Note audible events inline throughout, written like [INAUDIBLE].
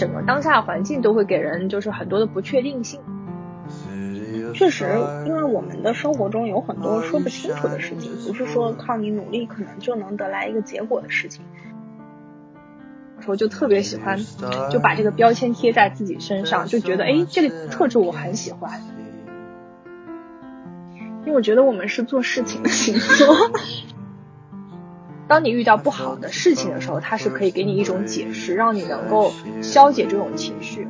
整个当下环境都会给人就是很多的不确定性。确实，因为我们的生活中有很多说不清楚的事情，不是说靠你努力可能就能得来一个结果的事情。时候就特别喜欢，就把这个标签贴在自己身上，就觉得哎，这个特质我很喜欢。因为我觉得我们是做事情的星座。[LAUGHS] 当你遇到不好的事情的时候，它是可以给你一种解释，让你能够消解这种情绪。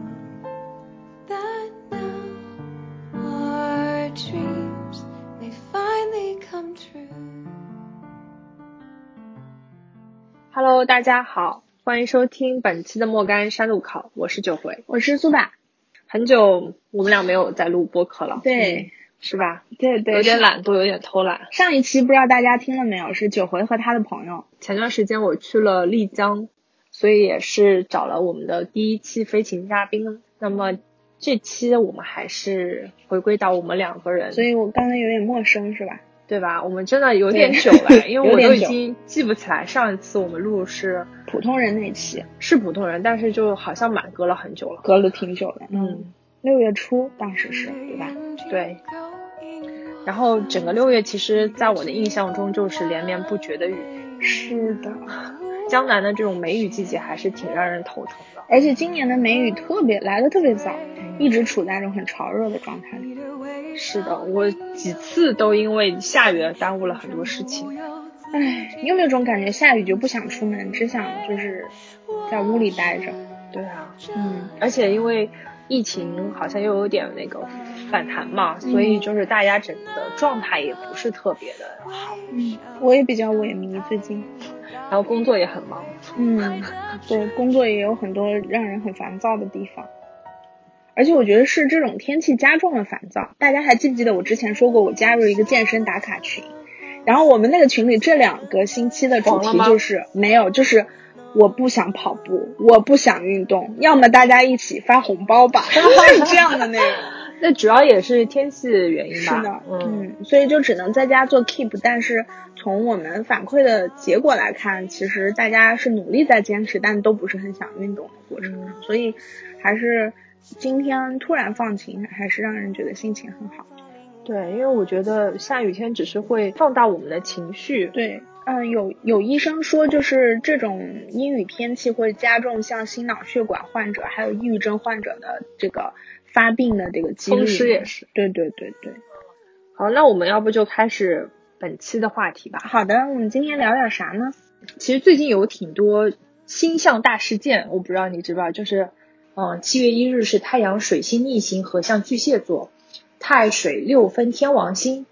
Hello，大家好，欢迎收听本期的莫干山路考，我是九回，我是苏打。很久我们俩没有在录播客了，对，是吧？对对，有点懒惰，有点偷懒。上一期不知道大家听了没有？是九回和他的朋友。前段时间我去了丽江，所以也是找了我们的第一期飞行嘉宾。那么这期我们还是回归到我们两个人，所以我刚才有点陌生，是吧？对吧？我们真的有点久了，[LAUGHS] 因为我都已经记不起来上一次我们录是普通人那期，是普通人，但是就好像满隔了很久了，隔了挺久了。嗯，六月初当时是对吧？对。然后整个六月，其实在我的印象中就是连绵不绝的雨。是的，[LAUGHS] 江南的这种梅雨季节还是挺让人头疼的。而且今年的梅雨特别来的特别早，一直处在那种很潮热的状态里。是的，我几次都因为下雨耽误了很多事情。唉，你有没有种感觉，下雨就不想出门，只想就是在屋里待着？对啊，嗯，而且因为疫情好像又有点那个反弹嘛，所以就是大家整个状态也不是特别的好。嗯，我也比较萎靡最近，然后工作也很忙。嗯，[LAUGHS] 对，工作也有很多让人很烦躁的地方。而且我觉得是这种天气加重了烦躁。大家还记不记得我之前说过，我加入一个健身打卡群，然后我们那个群里这两个星期的主题就是没有，就是我不想跑步，我不想运动，要么大家一起发红包吧，[LAUGHS] 是这样的内容。[LAUGHS] 那主要也是天气原因吧。是的，嗯，所以就只能在家做 keep。但是从我们反馈的结果来看，其实大家是努力在坚持，但都不是很想运动的过程，所以还是。今天突然放晴，还是让人觉得心情很好。对，因为我觉得下雨天只是会放大我们的情绪。对，嗯，有有医生说，就是这种阴雨天气会加重像心脑血管患者还有抑郁症患者的这个发病的这个几率。风湿也是。对对对对。好，那我们要不就开始本期的话题吧。好的，我们今天聊点啥呢？其实最近有挺多星象大事件，我不知道你知不知道，就是。嗯，七月一日是太阳水星逆行合向巨蟹座，太水六分天王星。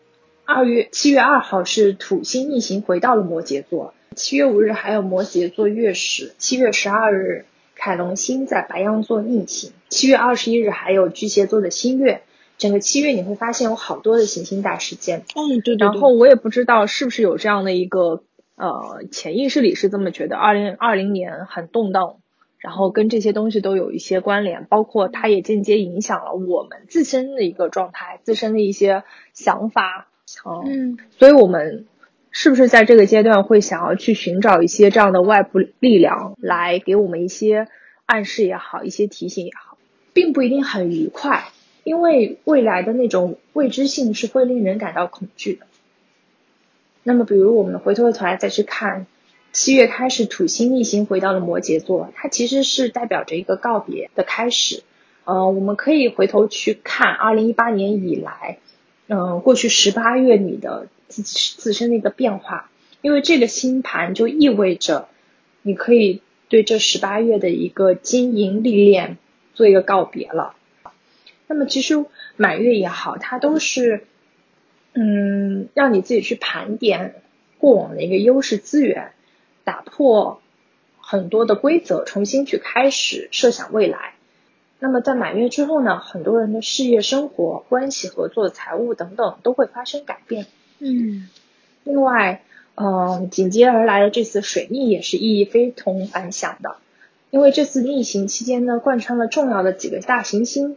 二月七月二号是土星逆行回到了摩羯座。七月五日还有摩羯座月食。七月十二日凯龙星在白羊座逆行。七月二十一日还有巨蟹座的新月。整个七月你会发现有好多的行星大事件。嗯，对对。然后我也不知道是不是有这样的一个呃潜意识里是这么觉得，二零二零年很动荡。然后跟这些东西都有一些关联，包括它也间接影响了我们自身的一个状态，自身的一些想法。嗯，所以我们是不是在这个阶段会想要去寻找一些这样的外部力量，来给我们一些暗示也好，一些提醒也好，并不一定很愉快，因为未来的那种未知性是会令人感到恐惧的。那么，比如我们回头头来再去看。七月开始，土星逆行回到了摩羯座，它其实是代表着一个告别的开始。呃，我们可以回头去看二零一八年以来，嗯，过去十八月你的自自身的一个变化，因为这个星盘就意味着你可以对这十八月的一个经营历练做一个告别了。那么，其实满月也好，它都是嗯，让你自己去盘点过往的一个优势资源。打破很多的规则，重新去开始设想未来。那么在满月之后呢，很多人的事业、生活、关系、合作、财务等等都会发生改变。嗯。另外，嗯，紧接而来的这次水逆也是意义非同凡响的，因为这次逆行期间呢，贯穿了重要的几个大行星。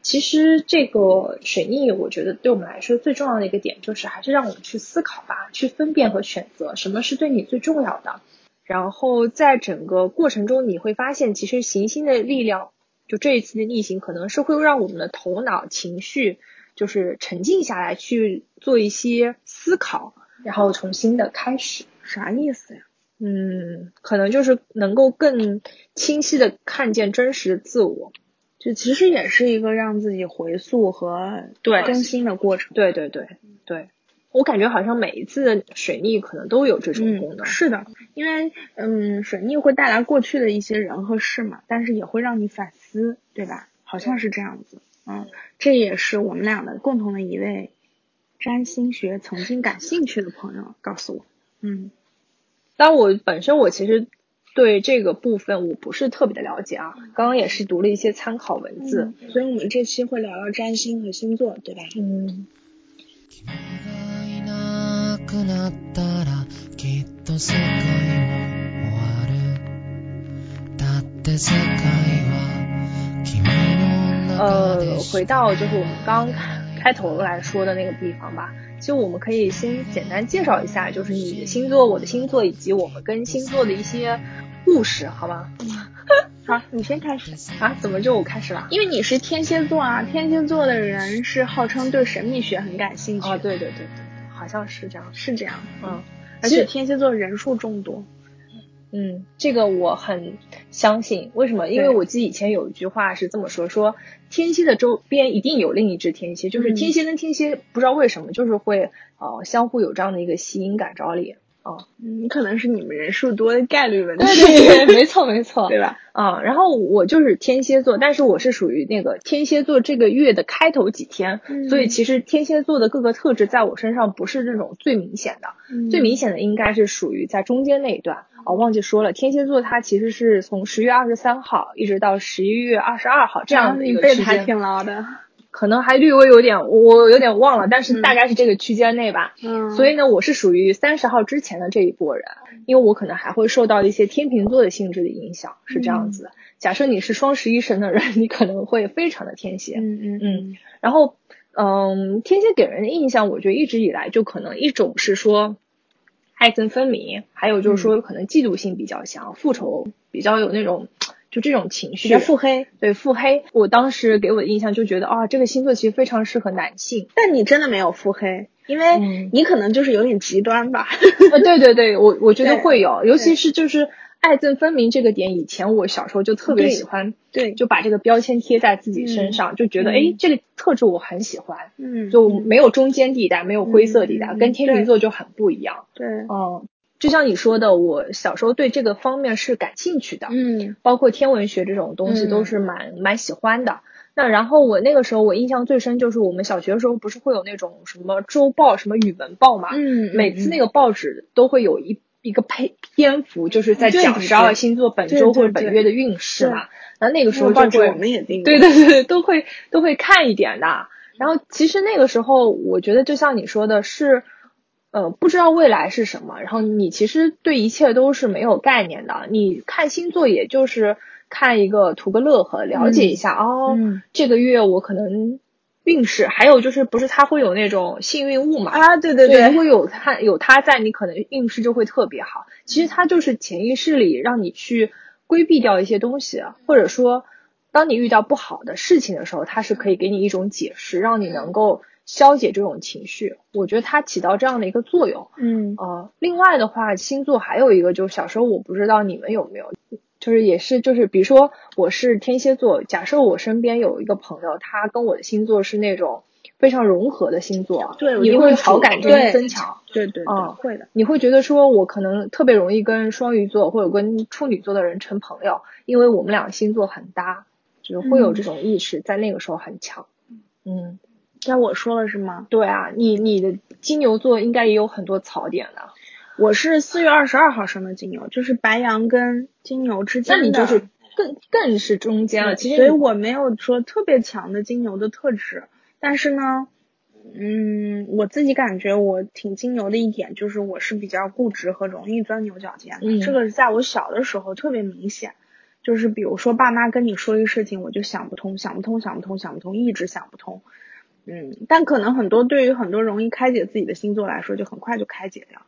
其实这个水逆，我觉得对我们来说最重要的一个点，就是还是让我们去思考吧，去分辨和选择什么是对你最重要的。然后在整个过程中，你会发现，其实行星的力量，就这一次的逆行，可能是会让我们的头脑、情绪，就是沉静下来，去做一些思考，然后重新的开始。啥意思呀？嗯，可能就是能够更清晰的看见真实的自我，就其实也是一个让自己回溯和对更新的过程。对对对对，我感觉好像每一次的水逆可能都有这种功能。嗯，是的，因为嗯，水逆会带来过去的一些人和事嘛，但是也会让你反思，对吧？好像是这样子。嗯，这也是我们俩的共同的一位占星学曾经感兴趣的朋友告诉我。嗯。但我本身我其实对这个部分我不是特别的了解啊，刚刚也是读了一些参考文字，所以我们这期会聊聊占星和星座，对吧？嗯。呃，回到就是我们刚开头来说的那个地方吧。就我们可以先简单介绍一下，就是你的星座、我的星座以及我们跟星座的一些故事，好吗？好，你先开始啊？怎么就我开始了？因为你是天蝎座啊，天蝎座的人是号称对神秘学很感兴趣。啊，对对对对，好像是这样，是这样。嗯，而且天蝎座人数众多。嗯，这个我很相信。为什么？因为我记得以前有一句话是这么说：说天蝎的周边一定有另一只天蝎，就是天蝎跟天蝎不知道为什么就是会呃相互有这样的一个吸引感召力。哦，嗯，可能是你们人数多的概率问题。对对对，没错没错，[LAUGHS] 对吧？啊，然后我就是天蝎座，但是我是属于那个天蝎座这个月的开头几天，所以其实天蝎座的各个特质在我身上不是这种最明显的，最明显的应该是属于在中间那一段。哦，忘记说了，天蝎座它其实是从十月二十三号一直到十一月二十二号这样的一个时间，还挺牢的。可能还略微有点，我有点忘了，但是大概是这个区间内吧。嗯。所以呢，我是属于三十号之前的这一波人，因为我可能还会受到一些天秤座的性质的影响，是这样子。假设你是双十一生的人，你可能会非常的天蝎。嗯嗯嗯。然后，嗯，天蝎给人的印象，我觉得一直以来就可能一种是说。爱憎分明，还有就是说可能嫉妒心比较强，复仇比较有那种，就这种情绪。腹黑，对腹黑。我当时给我的印象就觉得啊，这个星座其实非常适合男性。但你真的没有腹黑，因为你可能就是有点极端吧。啊，[LAUGHS] 对对对，我我觉得会有，尤其是就是。爱憎分明这个点，以前我小时候就特别喜欢，对，就把这个标签贴在自己身上，就觉得哎，这个特质我很喜欢，嗯，就没有中间地带，没有灰色地带，跟天秤座就很不一样，对，嗯，就像你说的，我小时候对这个方面是感兴趣的，嗯，包括天文学这种东西都是蛮蛮喜欢的。那然后我那个时候我印象最深就是我们小学的时候不是会有那种什么周报，什么语文报嘛，嗯，每次那个报纸都会有一。一个配篇幅就是在讲十二星座本周或者本月的运势嘛，那那个时候就会，对对对，都会都会看一点的。然后其实那个时候，我觉得就像你说的是，呃，不知道未来是什么，然后你其实对一切都是没有概念的。你看星座也就是看一个图个乐呵，了解一下哦，这个月我可能。运势，还有就是不是它会有那种幸运物嘛？啊，对对对，如果有它有它在，你可能运势就会特别好。其实它就是潜意识里让你去规避掉一些东西，或者说，当你遇到不好的事情的时候，它是可以给你一种解释，让你能够消解这种情绪。我觉得它起到这样的一个作用。嗯，呃，另外的话，星座还有一个，就是小时候我不知道你们有没有。就是也是就是比如说我是天蝎座，假设我身边有一个朋友，他跟我的星座是那种非常融合的星座，对，你会好感度增强，对对，嗯，会的。你会觉得说我可能特别容易跟双鱼座或者跟处女座的人成朋友，因为我们俩星座很搭，就是会有这种意识在那个时候很强。嗯，该我说了是吗？对啊，你你的金牛座应该也有很多槽点的。我是四月二十二号生的金牛，就是白羊跟金牛之间的，那你就是更更是中间了。其实，所以我没有说特别强的金牛的特质，但是呢，嗯，我自己感觉我挺金牛的一点就是我是比较固执和容易钻牛角尖的。这个是在我小的时候特别明显，就是比如说爸妈跟你说一个事情，我就想不通，想不通，想不通，想不通，一直想不通。嗯，但可能很多对于很多容易开解自己的星座来说，就很快就开解掉。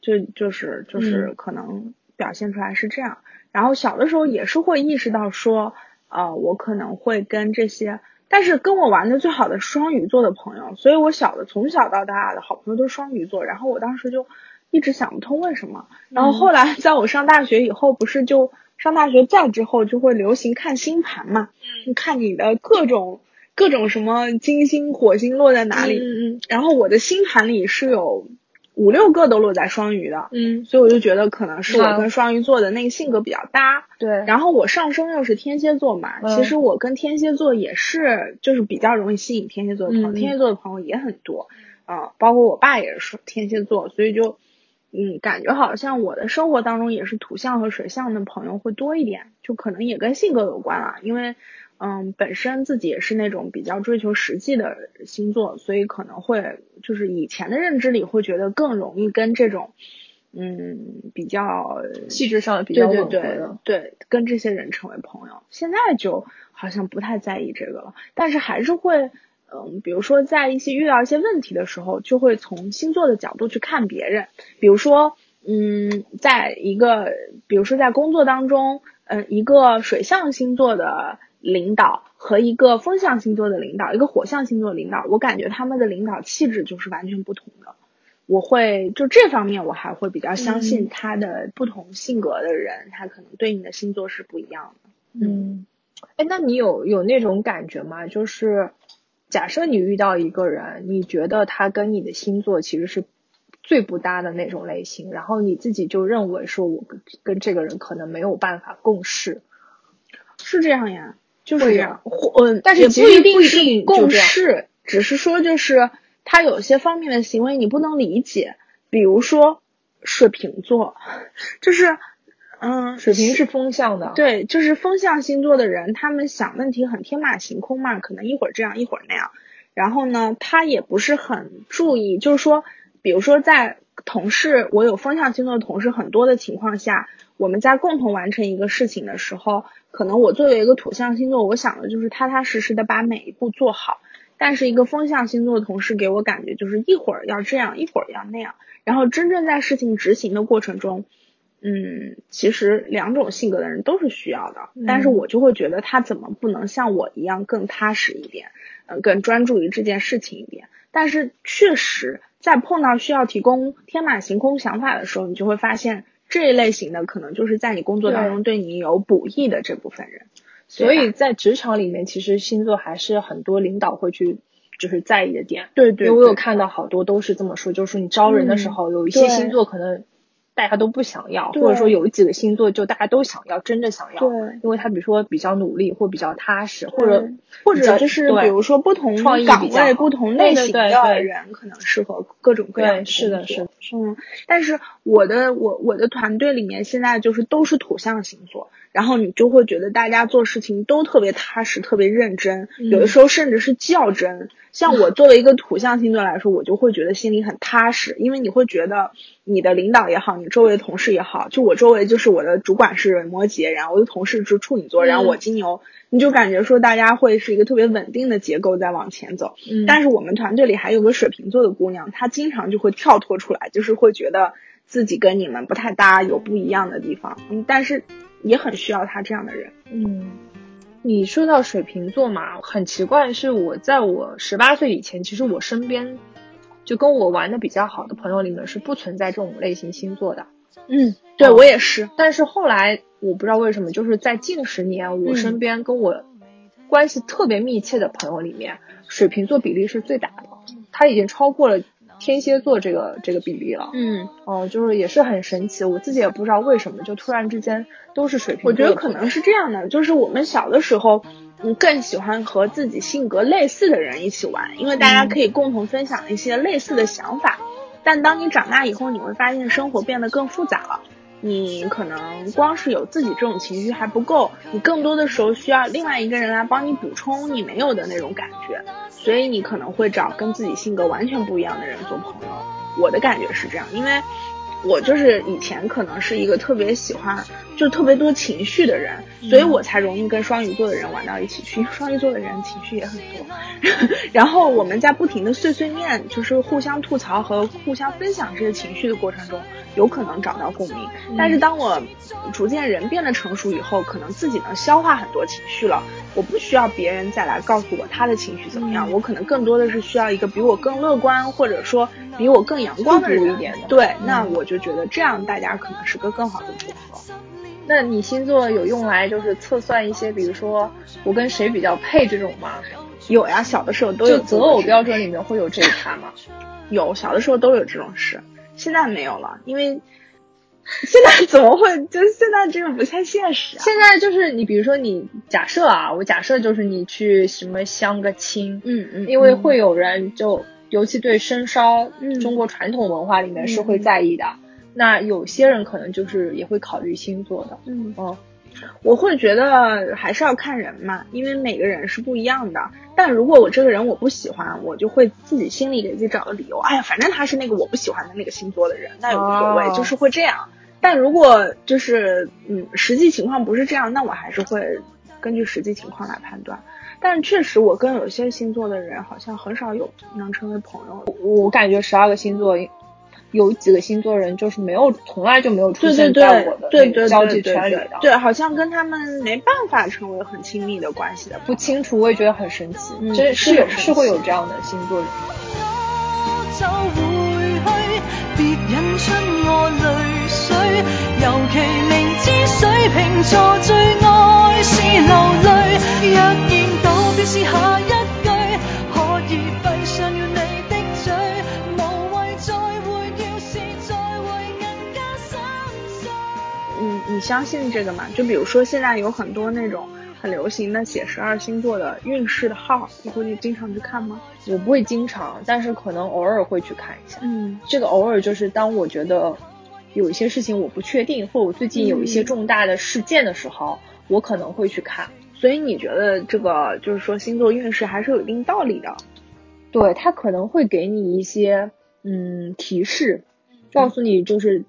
就就是就是可能表现出来是这样。然后小的时候也是会意识到说，呃，我可能会跟这些，但是跟我玩的最好的双鱼座的朋友，所以我小的从小到大的好朋友都是双鱼座。然后我当时就一直想不通为什么。然后后来在我上大学以后，不是就上大学再之后就会流行看星盘嘛，嗯，看你的各种各种什么金星、火星落在哪里。嗯嗯。然后我的星盘里是有。五六个都落在双鱼的，嗯，所以我就觉得可能是我跟双鱼座的那个性格比较搭，对。然后我上升又是天蝎座嘛，其实我跟天蝎座也是，就是比较容易吸引天蝎座的朋友，天蝎座的朋友也很多，啊，包括我爸也是天蝎座，所以就，嗯，感觉好像我的生活当中也是土象和水象的朋友会多一点，就可能也跟性格有关啊，因为。嗯，本身自己也是那种比较追求实际的星座，所以可能会就是以前的认知里会觉得更容易跟这种，嗯，比较气质上的比较吻合的，对，跟这些人成为朋友。现在就好像不太在意这个了，但是还是会，嗯，比如说在一些遇到一些问题的时候，就会从星座的角度去看别人，比如说，嗯，在一个，比如说在工作当中，嗯，一个水象星座的。领导和一个风象星座的领导，一个火象星座领导，我感觉他们的领导气质就是完全不同的。我会就这方面，我还会比较相信他的不同性格的人，他可能对你的星座是不一样的。嗯，哎，那你有有那种感觉吗？就是假设你遇到一个人，你觉得他跟你的星座其实是最不搭的那种类型，然后你自己就认为说，我跟跟这个人可能没有办法共事，是这样呀？就是嗯，但是不一定是共事，只是说就是他有些方面的行为你不能理解，比如说水瓶座，[LAUGHS] 就是嗯，水瓶是风象的，对，就是风象星座的人，他们想问题很天马行空嘛，可能一会儿这样一会儿那样，然后呢，他也不是很注意，就是说，比如说在同事，我有风象星座的同事很多的情况下，我们在共同完成一个事情的时候。可能我作为一个土象星座，我想的就是踏踏实实的把每一步做好。但是一个风象星座的同事给我感觉就是一会儿要这样，一会儿要那样。然后真正在事情执行的过程中，嗯，其实两种性格的人都是需要的。但是我就会觉得他怎么不能像我一样更踏实一点，嗯，更专注于这件事情一点。但是确实在碰到需要提供天马行空想法的时候，你就会发现。这一类型的可能就是在你工作当中对你有补益的这部分人，所以在职场里面，其实星座还是很多领导会去就是在意的点。对对，因为我有看到好多都是这么说，就是说你招人的时候，有一些星座可能。大家都不想要，或者说有几个星座就大家都想要，真的想要，对，因为他比如说比较努力或比较踏实，或者或者就是比如说不同岗位、不同类型的人可能适合各种各样。是的，是的，嗯。但是我的我我的团队里面现在就是都是土象星座，然后你就会觉得大家做事情都特别踏实、特别认真，有的时候甚至是较真。像我作为一个土象星座来说，我就会觉得心里很踏实，因为你会觉得你的领导也好，你周围的同事也好，就我周围就是我的主管是摩羯，然后我的同事是处女座，然后我金牛，你就感觉说大家会是一个特别稳定的结构在往前走。嗯。但是我们团队里还有个水瓶座的姑娘，她经常就会跳脱出来，就是会觉得自己跟你们不太搭，有不一样的地方。嗯。但是也很需要他这样的人。嗯。你说到水瓶座嘛，很奇怪是我在我十八岁以前，其实我身边就跟我玩的比较好的朋友里面是不存在这种类型星座的。嗯，对我也是。但是后来我不知道为什么，就是在近十年，我身边跟我关系特别密切的朋友里面，水瓶座比例是最大的，他已经超过了。天蝎座这个这个比例了，嗯，哦，就是也是很神奇，我自己也不知道为什么，就突然之间都是水瓶。我觉得可能是这样的，就是我们小的时候，嗯，更喜欢和自己性格类似的人一起玩，因为大家可以共同分享一些类似的想法。但当你长大以后，你会发现生活变得更复杂了。你可能光是有自己这种情绪还不够，你更多的时候需要另外一个人来帮你补充你没有的那种感觉，所以你可能会找跟自己性格完全不一样的人做朋友。我的感觉是这样，因为。我就是以前可能是一个特别喜欢就特别多情绪的人，所以我才容易跟双鱼座的人玩到一起去。因为双鱼座的人情绪也很多，[LAUGHS] 然后我们在不停的碎碎念，就是互相吐槽和互相分享这些情绪的过程中，有可能找到共鸣。但是当我逐渐人变得成熟以后，可能自己能消化很多情绪了，我不需要别人再来告诉我他的情绪怎么样，我可能更多的是需要一个比我更乐观，或者说比我更阳光的人一点的。对，那我就觉得这样大家可能是个更好的组合。那你星座有用来就是测算一些，比如说我跟谁比较配这种吗？有呀，小的时候都有。择偶标准里面会有这一趴吗？有，小的时候都有这种事，现在没有了，因为现在怎么会？就现在这个不太现实。现在就是你，比如说你假设啊，我假设就是你去什么相个亲，嗯嗯，因为会有人就尤其对生肖，中国传统文化里面是会在意的。那有些人可能就是也会考虑星座的，嗯哦，我会觉得还是要看人嘛，因为每个人是不一样的。但如果我这个人我不喜欢，我就会自己心里给自己找个理由，哎呀，反正他是那个我不喜欢的那个星座的人，那也无所谓，就是会这样。但如果就是嗯，实际情况不是这样，那我还是会根据实际情况来判断。但确实，我跟有些星座的人好像很少有能成为朋友。我感觉十二个星座。有几个星座人就是没有，从来就没有出现在我的交际圈里的，对，好像跟他们没办法成为很亲密的关系的，不清楚，我也觉得很神奇，真是有是会有这样的星座人。相信这个吗？就比如说现在有很多那种很流行的写十二星座的运势的号，你会经常去看吗？我不会经常，但是可能偶尔会去看一下。嗯，这个偶尔就是当我觉得有一些事情我不确定，或我最近有一些重大的事件的时候，我可能会去看。所以你觉得这个就是说星座运势还是有一定道理的？对，它可能会给你一些嗯提示，告诉你就是。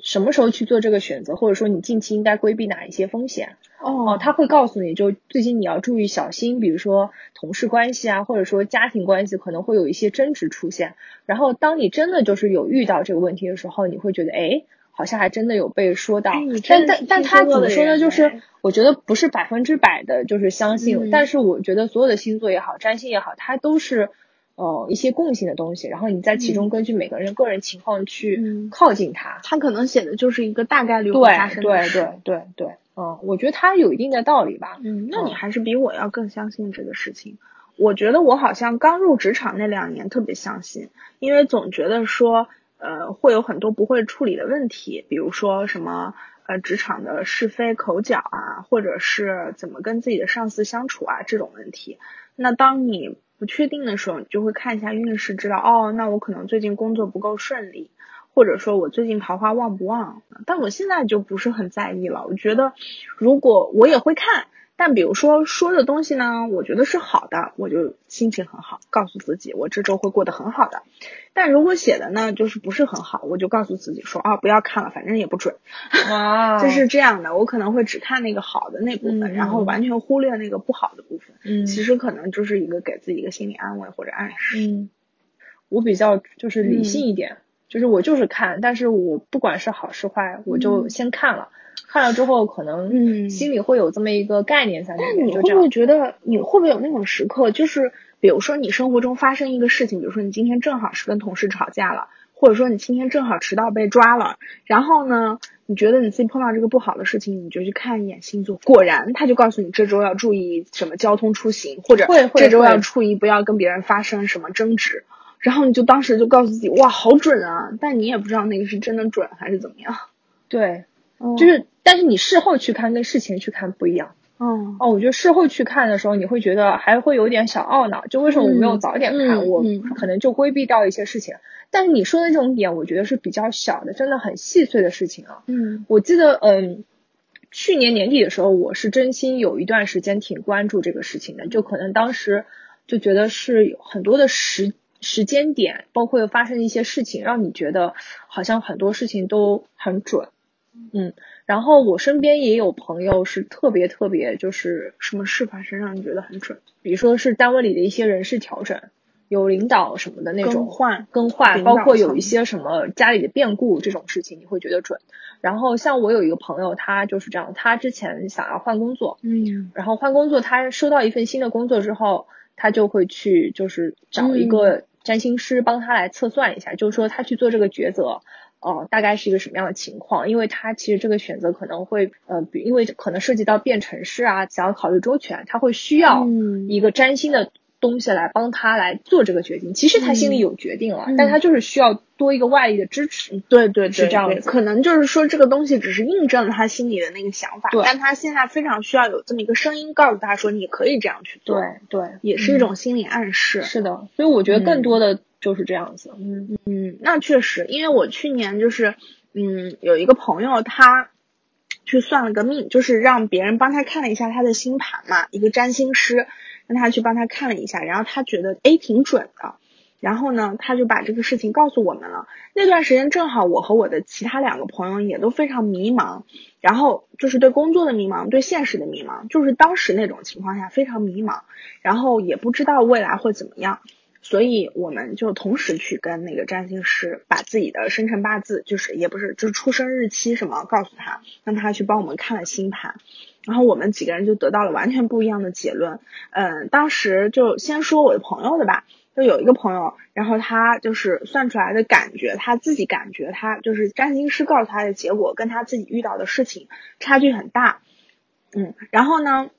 什么时候去做这个选择，或者说你近期应该规避哪一些风险？哦，他会告诉你就最近你要注意小心，比如说同事关系啊，或者说家庭关系可能会有一些争执出现。然后当你真的就是有遇到这个问题的时候，你会觉得哎，好像还真的有被说到。但但但他怎么说呢？就是我觉得不是百分之百的就是相信，但是我觉得所有的星座也好，占星也好，它都是。呃，一些共性的东西，然后你在其中根据每个人个人情况去靠近它。它可能写的就是一个大概率会发生的事。对对对对，嗯，我觉得它有一定的道理吧。嗯，那你还是比我要更相信这个事情。我觉得我好像刚入职场那两年特别相信，因为总觉得说，呃，会有很多不会处理的问题，比如说什么呃职场的是非口角啊，或者是怎么跟自己的上司相处啊这种问题。那当你不确定的时候，你就会看一下运势，知道哦，那我可能最近工作不够顺利，或者说我最近桃花旺不旺。但我现在就不是很在意了，我觉得如果我也会看。但比如说说的东西呢，我觉得是好的，我就心情很好，告诉自己我这周会过得很好的。但如果写的呢，就是不是很好，我就告诉自己说啊，不要看了，反正也不准。哇，[LAUGHS] 就是这样的，我可能会只看那个好的那部分，然后完全忽略那个不好的部分。嗯，其实可能就是一个给自己一个心理安慰或者暗示。嗯，我比较就是理性一点，就是我就是看，但是我不管是好是坏，我就先看了。看了之后，可能心里会有这么一个概念在里面。你会不会觉得，你会不会有那种时刻，就是比如说你生活中发生一个事情，比如说你今天正好是跟同事吵架了，或者说你今天正好迟到被抓了，然后呢，你觉得你自己碰到这个不好的事情，你就去看一眼星座，果然他就告诉你这周要注意什么交通出行，或者这周要注意不要跟别人发生什么争执，然后你就当时就告诉自己，哇，好准啊！但你也不知道那个是真的准还是怎么样。对。就是，但是你事后去看跟事前去看不一样。哦哦，我觉得事后去看的时候，你会觉得还会有点小懊恼，就为什么我没有早点看，我可能就规避掉一些事情。但是你说的这种点，我觉得是比较小的，真的很细碎的事情啊。嗯，我记得，嗯，去年年底的时候，我是真心有一段时间挺关注这个事情的，就可能当时就觉得是有很多的时时间点，包括发生一些事情，让你觉得好像很多事情都很准。嗯，然后我身边也有朋友是特别特别，就是什么事发生让你觉得很准？比如说是单位里的一些人事调整，有领导什么的那种更换更换，包括有一些什么家里的变故这种事情，你会觉得准。然后像我有一个朋友，他就是这样，他之前想要换工作，嗯然后换工作，他收到一份新的工作之后，他就会去就是找一个占星师帮他来测算一下，就是说他去做这个抉择。呃，大概是一个什么样的情况？因为他其实这个选择可能会，呃，比因为可能涉及到变城市啊，想要考虑周全，他会需要嗯一个占星的东西来帮他来做这个决定。其实他心里有决定了，嗯但他就是需要多一个外力的支持。对对对，对是这样子可能就是说这个东西只是印证了他心里的那个想法，但他现在非常需要有这么一个声音告诉他说你可以这样去做，对，也是一种心理暗示。是的，所以我觉得更嗯多的就是这样子。嗯嗯，那确实，因为我去年就是，嗯，有一个朋友他去算了个命，就是让别人帮他看了一下他的星盘嘛，一个占星师让他去帮他看了一下，然后他觉得诶挺准的，然后呢他就把这个事情告诉我们了。那段时间正好我和我的其他两个朋友也都非常迷茫，然后就是对工作的迷茫，对现实的迷茫，就是当时那种情况下非常迷茫，然后也不知道未来会怎么样。所以我们就同时去跟那个占星师把自己的生辰八字，就是也不是就是出生日期什么告诉他，让他去帮我们看了星盘，然后我们几个人就得到了完全不一样的结论。嗯，当时就先说我的朋友的吧，就有一个朋友，然后他就是算出来的感觉，他自己感觉他就是占星师告诉他的结果跟他自己遇到的事情差距很大。嗯，然后呢，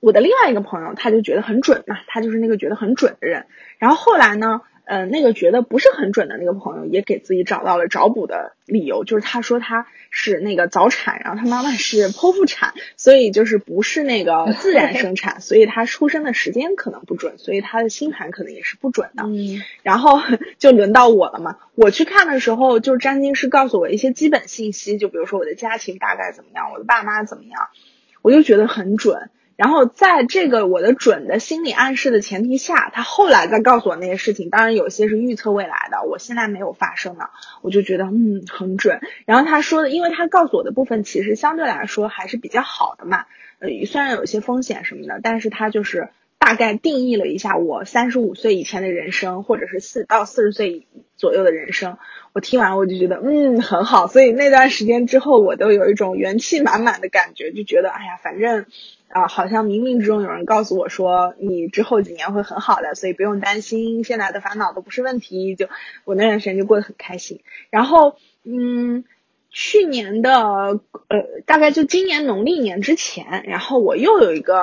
我的另外一个朋友他就觉得很准嘛，他就是那个觉得很准的人。然后后来呢，呃，那个觉得不是很准的那个朋友也给自己找到了找补的理由，就是他说他是那个早产，然后他妈妈是剖腹产，所以就是不是那个自然生产，[LAUGHS] 所以他出生的时间可能不准，所以他的星盘可能也是不准的。嗯然后就轮到我了嘛。我去看的时候，就是占星师告诉我一些基本信息，就比如说我的家庭大概怎么样，我的爸妈怎么样，我就觉得很准。然后在这个我的准的心理暗示的前提下，他后来再告诉我那些事情，当然有些是预测未来的，我现在没有发生的，我就觉得嗯很准。然后他说的，因为他告诉我的部分其实相对来说还是比较好的嘛，呃虽然有一些风险什么的，但是他就是大概定义了一下我三十五岁以前的人生，或者是四到四十岁左右的人生。我听完我就觉得嗯很好，所以那段时间之后，我都有一种元气满满的感觉，就觉得哎呀，反正啊、好像冥冥之中有人告诉我说你之后几年会很好的，所以不用担心，现在的烦恼都不是问题。就我那段时间就过得很开心。然后嗯，去年的呃大概就今年农历年之前，然后我又有一个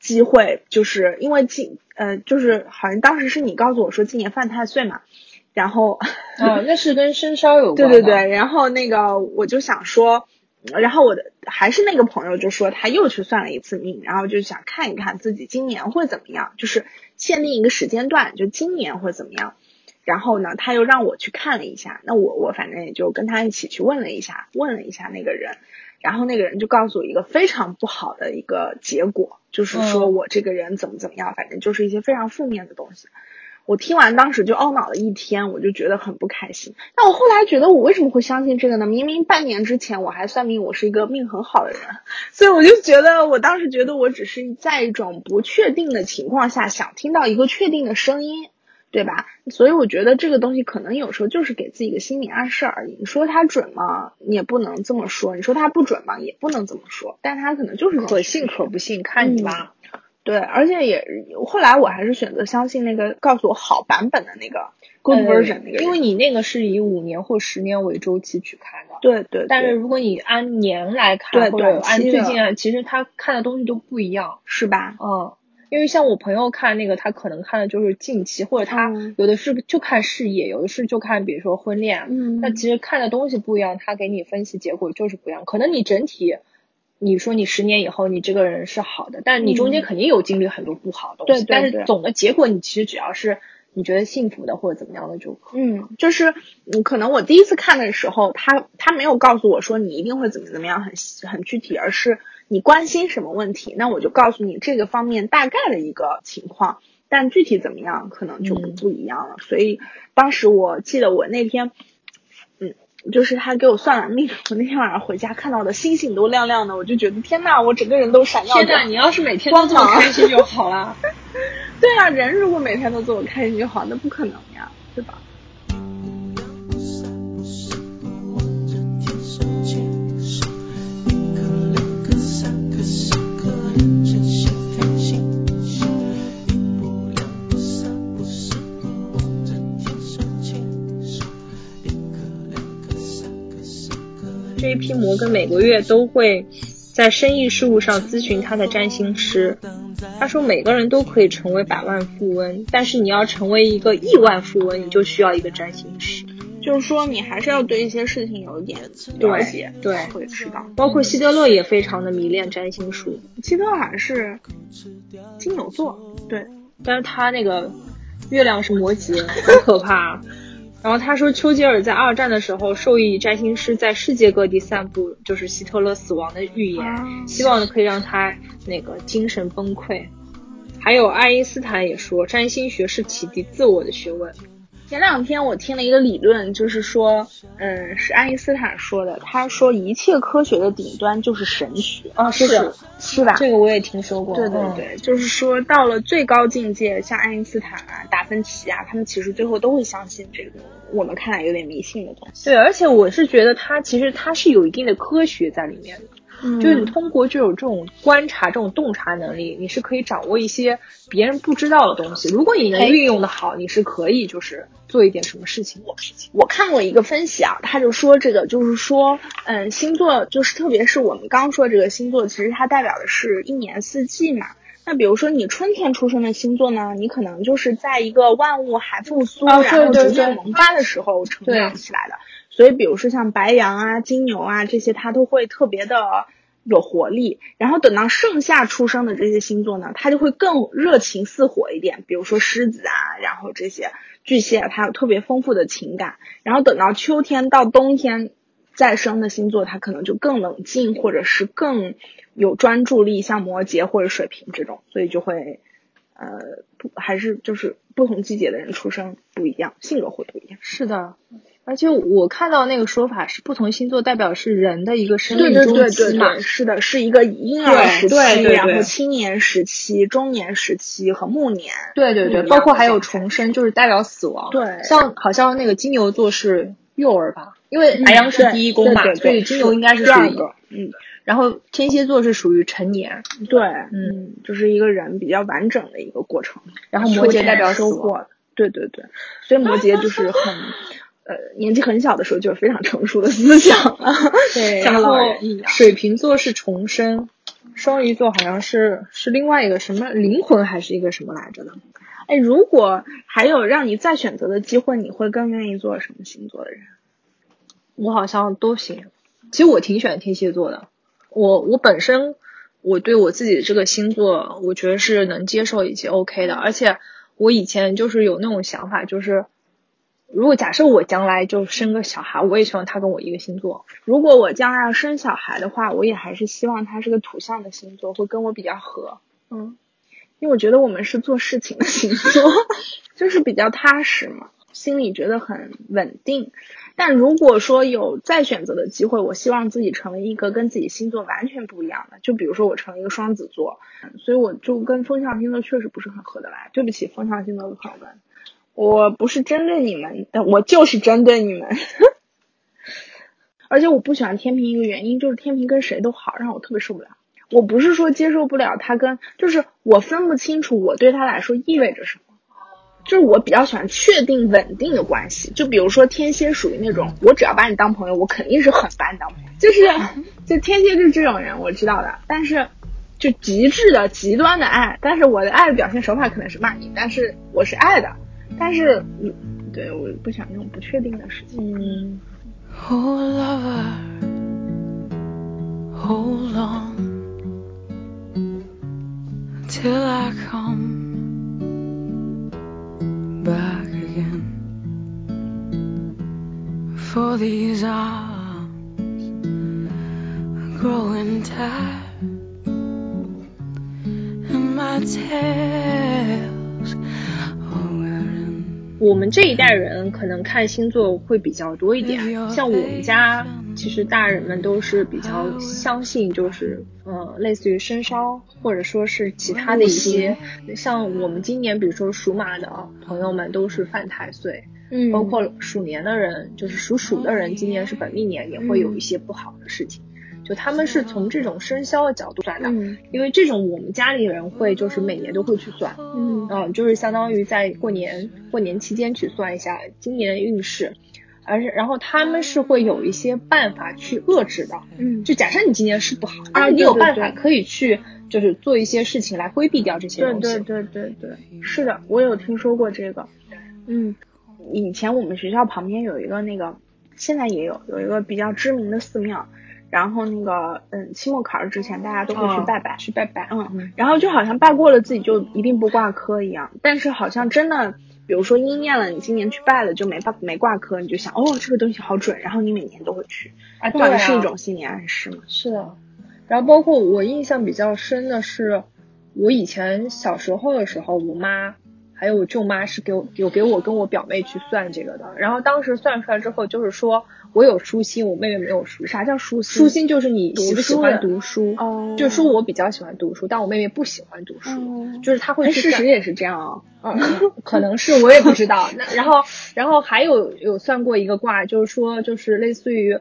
机会，就是因为今呃就是好像当时是你告诉我说今年犯太岁嘛，然后啊，那是跟 [LAUGHS] 生肖有关。对对对，然后那个我就想说，然后我的还是那个朋友就说他又去算了一次命，然后就想看一看自己今年会怎么样，就是限定一个时间段，就今年会怎么样。然后呢，他又让我去看了一下，那我我反正也就跟他一起去问了一下，问了一下那个人，然后那个人就告诉我一个非常不好的一个结果，就是说嗯我这个人怎么怎么样，反正就是一些非常负面的东西。我听完当时就懊恼了一天，我就觉得很不开心。但我后来觉得，我为什么会相信这个呢？明明半年之前我还算命我是一个命很好的人，所以我就觉得，我当时觉得我只是在一种不确定的情况下，想听到一个确定的声音，对吧？所以我觉得这个东西可能有时候就是给自己一个心理暗示而已。你说它准吗？你也不能这么说；你说它不准吗？也不能这么说。但它可能就是可信可不信，看你吧。对，而且也后来我还是选择相信那个告诉我好版本的那个 good version 那个因为你那个是以五年或十年为周期去看的。对对，但是如果你按年来看，对或者按最近啊，其实他看的东西都不一样。是吧？嗯，因为像我朋友看那个，他可能看的就是近期，或者他嗯有的是就看事业，有的是就看比如说婚恋。嗯那其实看的东西不一样，他给你分析结果就是不一样。可能你整体，你说你十年以后你这个人是好的，但你中间肯定有经历很多不好的东西。嗯对对但是总的结果，你其实只要是你觉得幸福的或者怎么样的就可以。嗯，就是嗯，可能我第一次看的时候，他他没有告诉我说你一定会怎么怎么样很很具体，而是你关心什么问题，那我就告诉你这个方面大概的一个情况，但具体怎么样可能就不嗯不一样了。所以当时我记得我那天，嗯，就是他给我算完命，我那天晚上回家看到的星星都亮亮的，我就觉得天呐，我整个人都闪耀着天呐，你要是每天都这么开心就 [LAUGHS] 好了。对啊，人如果每天都这么开心就好，那不可能呀，对吧？这一批摩根每个月都会在生意事务上咨询他的占星师。他说每个人都可以成为百万富翁，但是你要成为一个亿万富翁，你就需要一个占星师。就是说，你还是要对一些事情有一点了解，对，会知道。包括希特勒也非常的迷恋占星术。希特勒好像是金牛座，对，但是他那个月亮是摩羯，很可怕。然后他说，丘吉尔在二战的时候授意占星师在世界各地散布，就是希特勒死亡的预言，希望可以让他那个精神崩溃。还有爱因斯坦也说，占星学是启迪自我的学问。前两天我听了一个理论，就是说，嗯，是爱因斯坦说的。他说，一切科学的顶端就是神学啊，是是吧？这个我也听说过。对对对，就是说到了最高境界，像爱因斯坦啊、达芬奇啊，他们其实最后都会相信这个我们看来有点迷信的东西。对，而且我是觉得他其实他是有一定的科学在里面的。就是你通过就有这种观察、这种洞察能力，你是可以掌握一些别人不知道的东西。如果你能运用的好，你是可以就是做一点什么事情。我我看过一个分析啊，他就说这个就是说，嗯，星座就是特别是我们刚说这个星座，其实它代表的是一年四季嘛。那比如说你春天出生的星座呢，你可能就是在一个万物还复苏，然后逐渐萌发的时候成长起来的。所以，比如说像白羊啊、金牛啊这些，它都会特别的有活力。然后等到盛夏出生的这些星座呢，它就会更热情似火一点。比如说狮子啊，然后这些巨蟹，它有特别丰富的情感。然后等到秋天到冬天再生的星座，它可能就更冷静，或者是更有专注力，像摩羯或者水瓶这种。所以就会，呃，不还是就是不同季节的人出生不一样，性格会不一样。是的。而且我看到那个说法是，不同星座代表是人的一个生命周期嘛，是的，是一个婴儿时期，然后青年时期、中年时期和暮年。对对对，包括还有重生，就是代表死亡。对，像好像那个金牛座是幼儿吧，因为白羊是第一宫嘛，所以金牛应该是第二个。嗯，然后天蝎座是属于成年。对，嗯，就是一个人比较完整的一个过程。然后摩羯代表收获。对对对，所以摩 [LAUGHS] 羯就是很。呃，年纪很小的时候就有非常成熟的思想了，对，[LAUGHS] 像老人一样。水瓶座是重生，双鱼座好像是是另外一个什么灵魂还是一个什么来着的？哎，如果还有让你再选择的机会，你会更愿意做什么星座的人？我好像都行。其实我挺喜欢天蝎座的。我我本身我对我自己的这个星座，我觉得是能接受以及 OK 的。而且我以前就是有那种想法，就是。如果假设我将来就生个小孩，我也希望他跟我一个星座。如果我将来要生小孩的话，我也还是希望他是个土象的星座，会跟我比较合。嗯，因为我觉得我们是做事情的星座，[LAUGHS] 就是比较踏实嘛，心里觉得很稳定。但如果说有再选择的机会，我希望自己成为一个跟自己星座完全不一样的。就比如说我成了一个双子座，所以我就跟风象星座确实不是很合得来。对不起，风象星座的朋友们。我不是针对你们，但我就是针对你们。[LAUGHS] 而且我不喜欢天平一个原因就是天平跟谁都好，让我特别受不了。我不是说接受不了他跟，就是我分不清楚我对他来说意味着什么。就是我比较喜欢确定稳定的关系。就比如说天蝎属于那种，我只要把你当朋友，我肯定是很把你当朋友。就是，就天蝎就是这种人，我知道的。但是，就极致的极端的爱，但是我的爱的表现手法可能是骂你，但是我是爱的。但是，嗯对，我不想用不确定的事情。嗯 Oh lover, hold on till I come back again. For these arms growing tired, and my tail. 我们这一代人可能看星座会比较多一点，像我们家其实大人们都是比较相信，就是呃类似于生肖或者说是其他的一些，像我们今年比如说属马的朋友们都是犯太岁，嗯，包括鼠年的人，就是属鼠的人，今年是本命年，也会有一些不好的事情。就他们是从这种生肖的角度算的，嗯。因为这种我们家里人会就是每年都会去算，嗯。嗯，就是相当于在过年过年期间去算一下今年的运势，而且然后他们是会有一些办法去遏制的，嗯。就假设你今年是不好，啊你有对对对办法可以去就是做一些事情来规避掉这些东西。对对对对，是的，我有听说过这个。嗯，以前我们学校旁边有一个那个，现在也有有一个比较知名的寺庙，然后那个嗯，期末考试之前大家都会去哦拜拜，去拜拜，嗯，然后就好像拜过了自己就一定不挂科一样，但是好像真的，比如说应验了，你今年去拜了就没挂没挂科，你就想哦这个东西好准，然后你每年都会去，啊，不管对啊是一种心理暗示嘛。是的，然后包括我印象比较深的是，我以前小时候的时候，我妈还有我舅妈是给我有给我跟我表妹去算这个的。然后当时算出来之后，就是说我有舒心，我妹妹没有舒心。啥叫舒心？舒心就是你喜不喜欢读书，哦，就是说我比较喜欢读书，但我妹妹不喜欢读书，哦就是她会事实也是这样啊。[LAUGHS] 嗯，可能是我也不知道。那然后，然后还有有算过一个卦，就是说，就是类似于，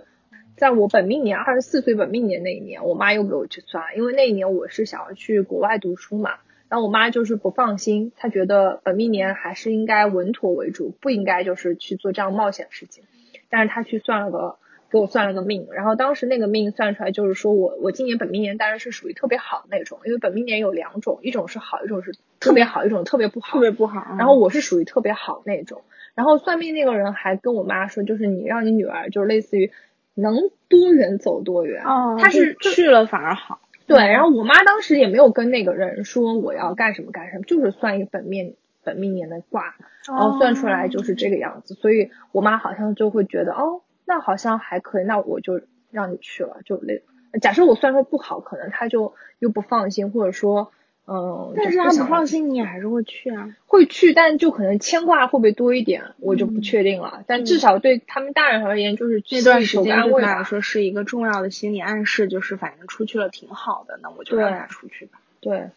在我本命年二十四岁本命年那一年，我妈又给我去算，因为那一年我是想要去国外读书嘛，然后我妈就是不放心，她觉得本命年还是应该稳妥为主，不应该就是去做这样冒险的事情。但是他去算了个。给我算了个命，然后当时那个命算出来就是说我我今年本命年当然是属于特别好的那种，因为本命年有两种，一种是好，一种是特别好，一种特别不好。特别不好。然后我是属于特别好那种。然后算命那个人还跟我妈说，就是你让你女儿就是类似于能多远走多远。哦，他是去了反而好。对，然后我妈当时也没有跟那个人说我要干什么干什么，就是算一个本命本命年的卦，然后算出来就是这个样子。所以我妈好像就会觉得哦，那好像还可以，那我就让你去了，就类。假设我算出不好，可能她就又不放心，或者说。嗯，但是他不放心，你也还是会去啊。会去，但就可能牵挂会不会多一点，我就不确定了。但至少对他们大人而言，就是这段时间对他来。说是一个重要的心理暗示，就是反正出去了挺好的，那我就让对他出去吧。对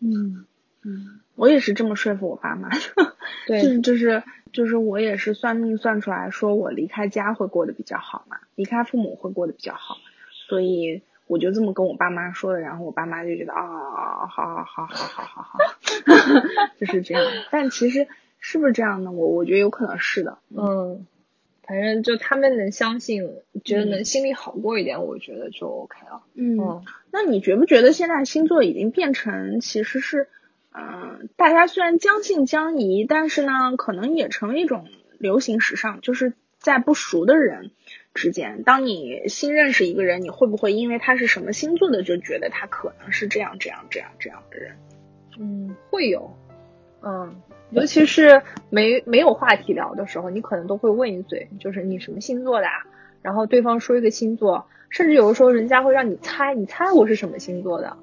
嗯嗯，我也是这么说服我爸妈的。对就是就是就是我也是算命算出来说我离开家会过得比较好嘛，离开父母会过得比较好，所以我就这么跟我爸妈说的，然后我爸妈就觉得啊，好好好好好好好，[LAUGHS] 就是这样。但其实是不是这样呢？我我觉得有可能是的。嗯，反正就他们能相信，觉得能心里好过一点，我觉得就 OK 了。嗯嗯，那你觉不觉得现在星座已经变成其实是，嗯、大家虽然将信将疑，但是呢，可能也成为一种流行时尚，就是在不熟的人之间，当你新认识一个人，你会不会因为他是什么星座的，就觉得他可能是这样这样这样这样的人？嗯，会有，嗯，尤其是没没有话题聊的时候，你可能都会问一嘴，就是你什么星座的啊？然后对方说一个星座，甚至有的时候人家会让你猜，你猜我是什么星座的，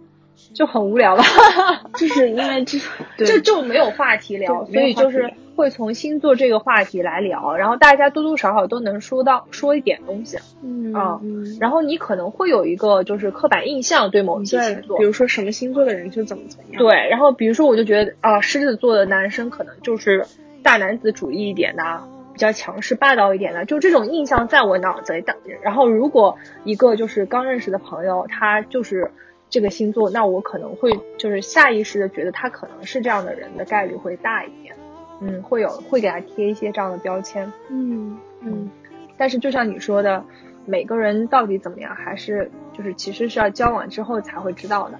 就很无聊了。[LAUGHS] 就是因为这，对这就没有话题聊，所以就是会从星座这个话题来聊，然后大家多多少少都能说到说一点东西，嗯啊嗯，然后你可能会有一个就是刻板印象对某一些星，座比，如说什么星座的人就怎么怎么样，对，然后比如说我就觉得啊，狮子座的男生可能就是大男子主义一点的，比较强势霸道一点的，就这种印象在我脑子里的。然后如果一个就是刚认识的朋友，他就是这个星座，那我可能会就是下意识的觉得他可能是这样的人的概率会大一点，嗯，会有会给他贴一些这样的标签。嗯嗯但是就像你说的，每个人到底怎么样，还是就是其实是要交往之后才会知道的。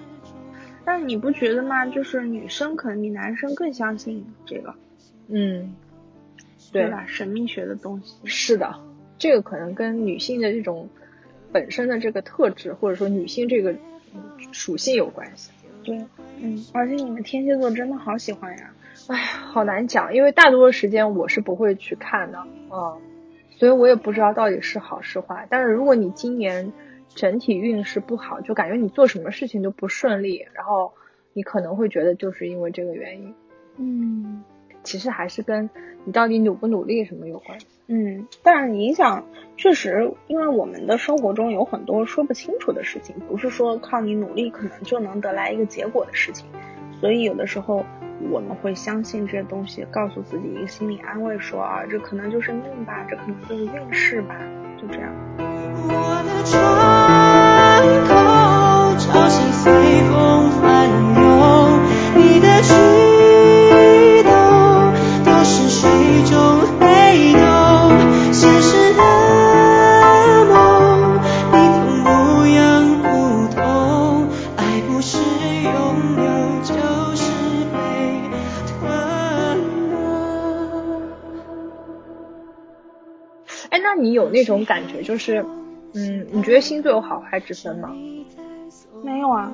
但你不觉得吗？就是女生可能比男生更相信这个，嗯，对对吧？神秘学的东西。是的，这个可能跟女性的这种本身的这个特质，或者说女性这个嗯属性有关系。对，嗯，而且你们天蝎座真的好喜欢呀。哎呀，好难讲，因为大多数时间我是不会去看的，嗯，所以我也不知道到底是好是坏。但是如果你今年整体运势不好，就感觉你做什么事情都不顺利，然后你可能会觉得就是因为这个原因。嗯其实还是跟你到底努不努力什么有关系。嗯，但是影响确实，因为我们的生活中有很多说不清楚的事情，不是说靠你努力可能就能得来一个结果的事情，所以有的时候我们会相信这些东西，告诉自己一个心理安慰，说啊，这可能就是命吧，这可能就是运势吧，就这样。我的有那种感觉，就是，嗯，你觉得星座有好坏之分吗？没有啊。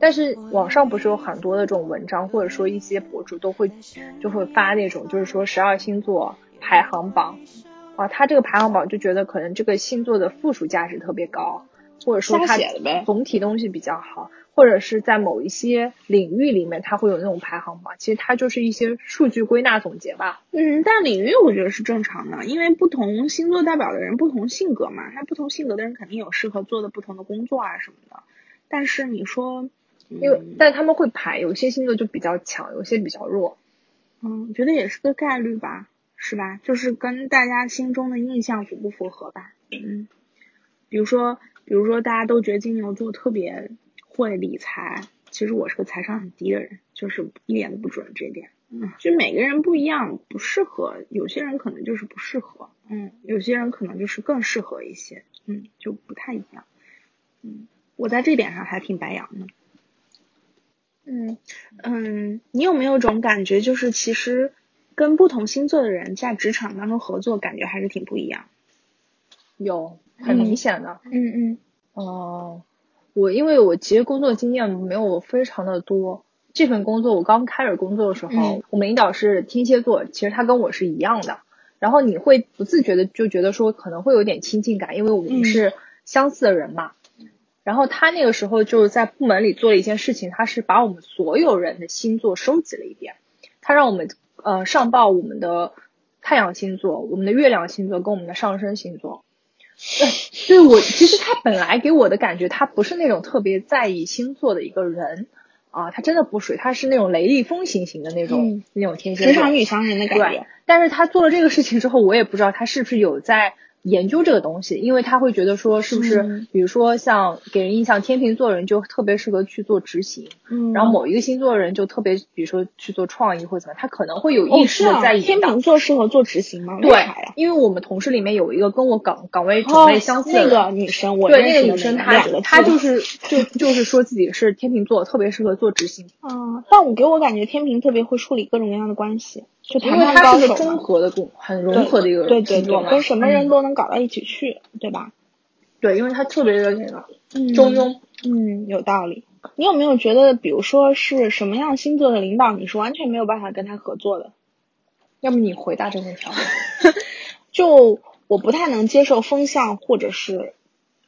但是网上不是有很多的这种文章，或者说一些博主都会就会发那种，就是说十二星座排行榜啊，他这个排行榜就觉得可能这个星座的附属价值特别高，或者说它总体东西比较好。或者是在某一些领域里面，它会有那种排行榜，其实它就是一些数据归纳总结吧。嗯，但领域我觉得是正常的，因为不同星座代表的人不同性格嘛，那不同性格的人肯定有适合做的不同的工作啊什么的。但是你说，因为但他们会排，有些星座就比较强，有些比较弱。嗯，我觉得也是个概率吧，是吧？就是跟大家心中的印象符不符合吧。嗯，比如说，比如说大家都觉得金牛座特别。会理财，其实我是个财商很低的人，就是一点都不准这一点。嗯，就每个人不一样，不适合，有些人可能就是不适合，嗯，有些人可能就是更适合一些，嗯，就不太一样。嗯，我在这点上还挺白羊的。嗯嗯，你有没有种感觉，就是其实跟不同星座的人在职场当中合作，感觉还是挺不一样？有，很明显的。嗯嗯。哦。我因为我其实工作经验没有非常的多，这份工作我刚开始工作的时候，我们领导是天蝎座，其实他跟我是一样的，然后你会不自觉的就觉得说可能会有点亲近感，因为我们是相似的人嘛。然后他那个时候就是在部门里做了一件事情，他是把我们所有人的星座收集了一遍，他让我们呃上报我们的太阳星座、我们的月亮星座跟我们的上升星座。对，对我其实他本来给我的感觉，他不是那种特别在意星座的一个人啊，他真的不水，他是那种雷厉风行型的那种那种天蝎，职场女强人的感觉。但是他做了这个事情之后，我也不知道他是不是有在。研究这个东西，因为他会觉得说，是不是，比如说像给人印象，天秤座的人就特别适合去做执行，嗯，然后某一个星座的人就特别，比如说去做创意或者怎么，他可能会有意识的在天秤座适合做执行吗？对，因为我们同事里面有一个跟我岗岗位种类相似的那个女生，我对那个女生，她她就是就就是说自己是天秤座，特别适合做执行。嗯，但我给我感觉天秤特别会处理各种各样的关系。就因为它是个综合的工，很融合的一个对对对，跟什么人都能搞到一起去，对吧？对，因为他特别的那个中庸，嗯，有道理。你有没有觉得，比如说是什么样星座的领导，你是完全没有办法跟他合作的？要么你回答这个问题。[LAUGHS] 就我不太能接受风向或者是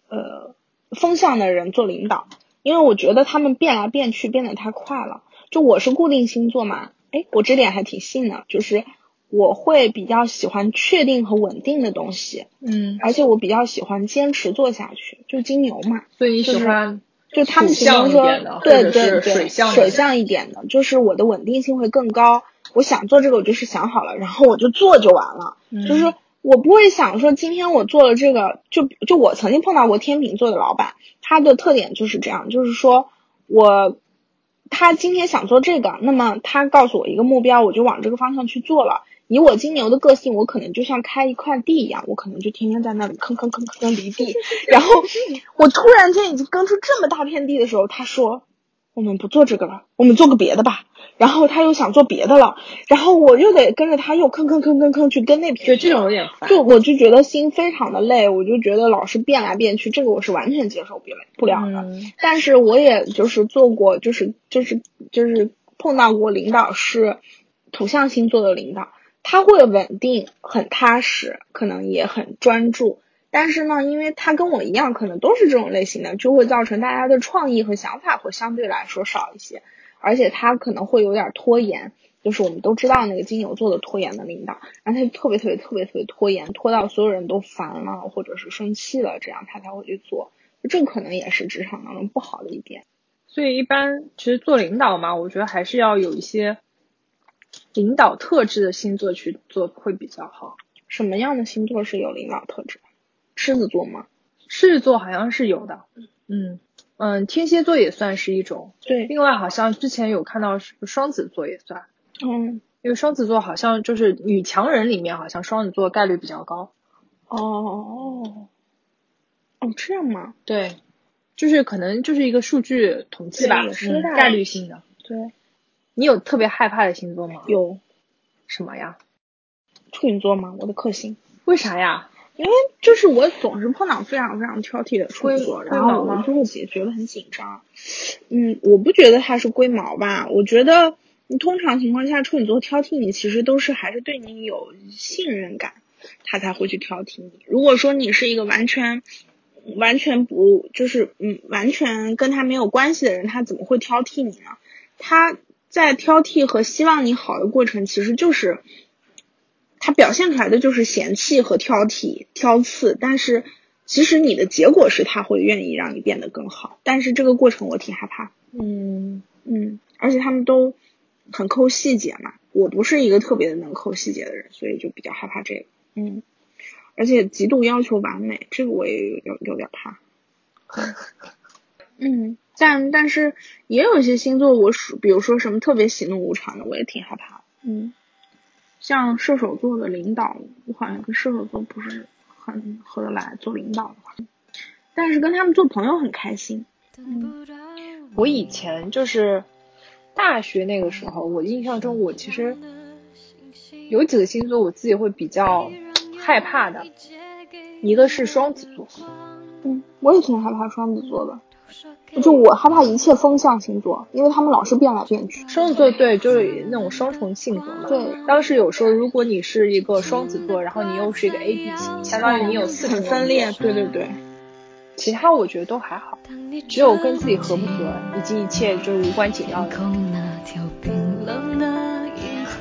呃风向的人做领导，因为我觉得他们变来变去变得太快了。就我是固定星座嘛。哎，我这点还挺信的，就是我会比较喜欢确定和稳定的东西，嗯，而且我比较喜欢坚持做下去，就金牛嘛，所以你喜欢就他们喜欢说对对对水象一点的，就是我的稳定性会更高。我想做这个，我就是想好了，然后我就做就完了，就是我不会想说今天我做了这个，就就我曾经碰到过天秤座的老板，他的特点就是这样，就是说我。他今天想做这个，那么他告诉我一个目标，我就往这个方向去做了。以我金牛的个性，我可能就像开一块地一样，我可能就天天在那里吭吭吭吭吭犁地。然后 [LAUGHS] 我突然间已经耕出这么大片地的时候，他说：“我们不做这个了，我们做个别的吧。”然后他又想做别的了，然后我又得跟着他又吭吭吭吭吭去跟那片，就这种有点烦。就我就觉得心非常的累，我就觉得老是变来变去，这个我是完全接受不了不了的。但是我也就是做过，就是就是就是碰到过领导是土象星座的领导，他会稳定很踏实，可能也很专注。但是呢，因为他跟我一样，可能都是这种类型的，就会造成大家的创意和想法会相对来说少一些。而且他可能会有点拖延，就是我们都知道那个金牛座的拖延的领导，然后他就特别特别特别特别拖延，拖到所有人都烦了或者是生气了，这样他才会去做。这可能也是职场当中不好的一点。所以一般其实做领导嘛，我觉得还是要有一些领导特质的星座去做会比较好。什么样的星座是有领导特质？狮子座吗？狮子座好像是有的。嗯嗯，天蝎座也算是一种。对。另外好像之前有看到是双子座也算。嗯。因为双子座好像就是女强人里面，好像双子座概率比较高。哦哦。哦，这样吗？对。就是可能就是一个数据统计吧，是概率性的。对。你有特别害怕的星座吗？有。什么呀？处女座吗？我的克星。为啥呀？因为就是我总是碰到非常非常挑剔的处女座，然后我就会觉得很紧张。嗯，我不觉得他是龟毛吧？我觉得你通常情况下处女座挑剔你，其实都是还是对你有信任感，他才会去挑剔你。如果说你是一个完全完全不就是嗯完全跟他没有关系的人，他怎么会挑剔你呢？他在挑剔和希望你好的过程，其实就是。他表现出来的就是嫌弃和挑剔、挑刺，但是其实你的结果是他会愿意让你变得更好，但是这个过程我挺害怕。嗯嗯，而且他们都很抠细节嘛，我不是一个特别的能抠细节的人，所以就比较害怕这个。嗯，而且极度要求完美，这个我也有有有点怕。嗯，但但是也有一些星座我属，比如说什么特别喜怒无常的，我也挺害怕。嗯。像射手座的领导，我好像跟射手座不是很合得来，做领导的话，但是跟他们做朋友很开心。嗯，我以前就是大学那个时候，我印象中我其实有几个星座我自己会比较害怕的，一个是双子座。嗯，我也挺害怕双子座的。就我害怕一切风象星座，因为他们老是变来变去。双子座对，就是那种双重性格嘛。对，当时有说，如果你是一个双子座，然后你又是一个 A B 型，相当于你有四种分裂。对对对，其他我觉得都还好，只有跟自己合不合，以及一切就是无关紧要的。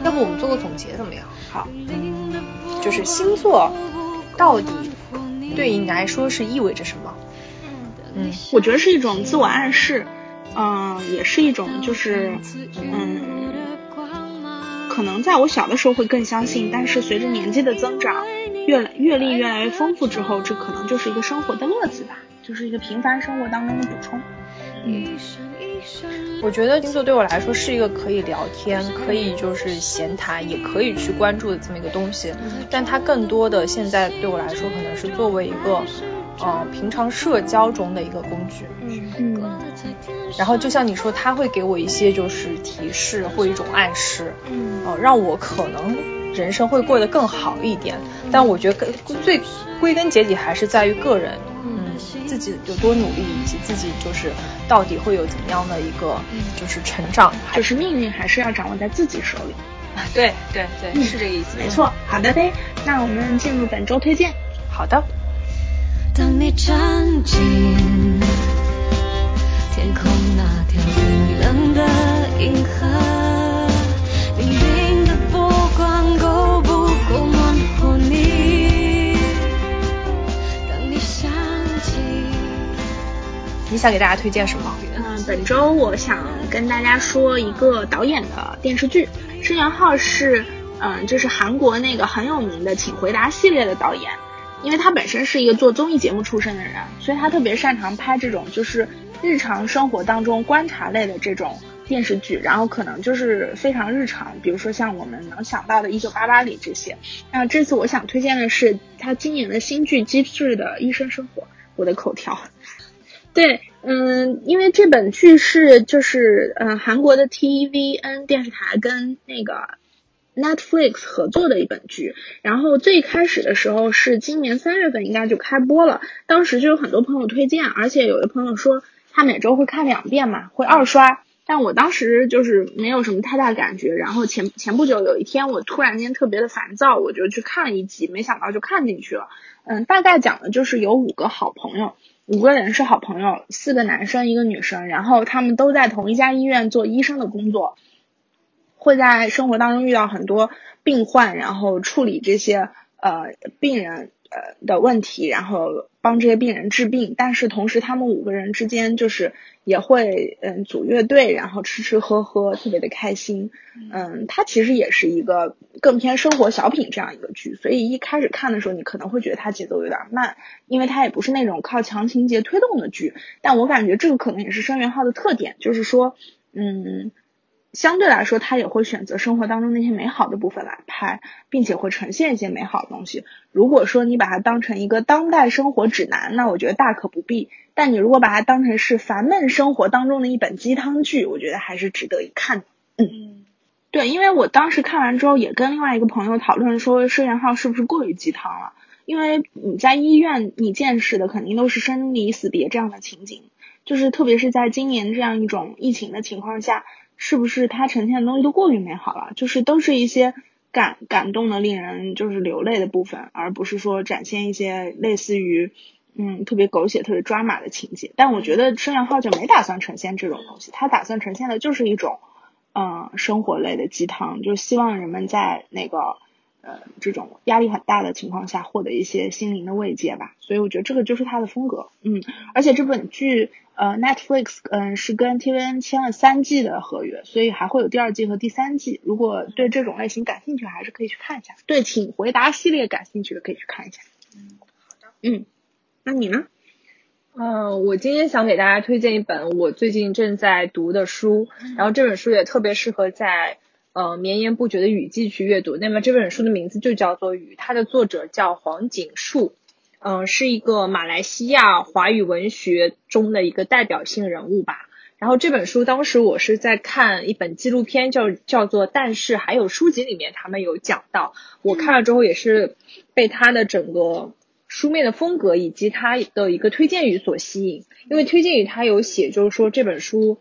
要不我们做个总结怎么样？好，就是星座到底对你来说是意味着什么？嗯，我觉得是一种自我暗示，嗯，也是一种就是，嗯，可能在我小的时候会更相信，但是随着年纪的增长，越来阅历越来越丰富之后，这可能就是一个生活的乐子吧，就是一个平凡生活当中的补充。嗯，我觉得星座对我来说是一个可以聊天，可以就是闲谈，也可以去关注的这么一个东西，但它更多的现在对我来说可能是作为一个。呃，平常社交中的一个工具，嗯嗯，然后就像你说，他会给我一些就是提示或一种暗示，嗯，呃，让我可能人生会过得更好一点。但我觉得最归根结底还是在于个人，嗯，自己有多努力，以及自己就是到底会有怎么样的一个就是成长，就是命运还是要掌握在自己手里。对对对，是这个意思，没错。好的呗，那我们进入本周推荐。好的。当你站进天空那条冰冷的银河，粼粼的波光够不够暖和你？当你想起，你想给大家推荐什么？嗯，本周我想跟大家说一个导演的电视剧，申元浩是嗯，就是韩国那个很有名的《请回答》系列的导演。因为他本身是一个做综艺节目出身的人，所以他特别擅长拍这种就是日常生活当中观察类的这种电视剧，然后可能就是非常日常，比如说像我们能想到的《一九八八》里这些。那这次我想推荐的是他今年的新剧《机智的医生生活》，我的口条。[LAUGHS] 对，嗯，因为这本剧是就是呃韩国的 TVN 电视台跟那个。Netflix 合作的一本剧，然后最开始的时候是今年三月份应该就开播了，当时就有很多朋友推荐，而且有的朋友说他每周会看两遍嘛，会二刷，但我当时就是没有什么太大感觉，然后前前不久有一天我突然间特别的烦躁，我就去看了一集，没想到就看进去了，嗯，大概讲的就是有五个好朋友，五个人是好朋友，四个男生一个女生，然后他们都在同一家医院做医生的工作。会在生活当中遇到很多病患，然后处理这些呃病人呃的问题，然后帮这些病人治病。但是同时，他们五个人之间就是也会嗯组乐队，然后吃吃喝喝，特别的开心。嗯，它其实也是一个更偏生活小品这样一个剧，所以一开始看的时候，你可能会觉得它节奏有点慢，因为它也不是那种靠强情节推动的剧。但我感觉这个可能也是声源号的特点，就是说，嗯。相对来说，他也会选择生活当中那些美好的部分来拍，并且会呈现一些美好的东西。如果说你把它当成一个当代生活指南，那我觉得大可不必。但你如果把它当成是烦闷生活当中的一本鸡汤剧，我觉得还是值得一看的。嗯，对，因为我当时看完之后，也跟另外一个朋友讨论说，摄元号是不是过于鸡汤了？因为你在医院，你见识的肯定都是生离死别这样的情景，就是特别是在今年这样一种疫情的情况下。是不是它呈现的东西都过于美好了？就是都是一些感感动的、令人就是流泪的部分，而不是说展现一些类似于嗯特别狗血、特别抓马的情节。但我觉得《生阳号》就没打算呈现这种东西，它打算呈现的就是一种嗯生活类的鸡汤，就是希望人们在那个。呃，这种压力很大的情况下，获得一些心灵的慰藉吧。所以我觉得这个就是他的风格。嗯，而且这本剧，呃，Netflix，嗯，是跟 TVN 签了三季的合约，所以还会有第二季和第三季。如果对这种类型感兴趣，还是可以去看一下。对，请回答系列感兴趣的可以去看一下。嗯，好的。嗯，那你呢？嗯，我今天想给大家推荐一本我最近正在读的书，然后这本书也特别适合在。呃，绵延不绝的雨季去阅读。那么这本书的名字就叫做《雨》，它的作者叫黄锦树，嗯，是一个马来西亚华语文学中的一个代表性人物吧。然后这本书当时我是在看一本纪录片，叫叫做《但是还有书籍》里面他们有讲到，我看了之后也是被他的整个书面的风格以及他的一个推荐语所吸引，因为推荐语他有写，就是说这本书。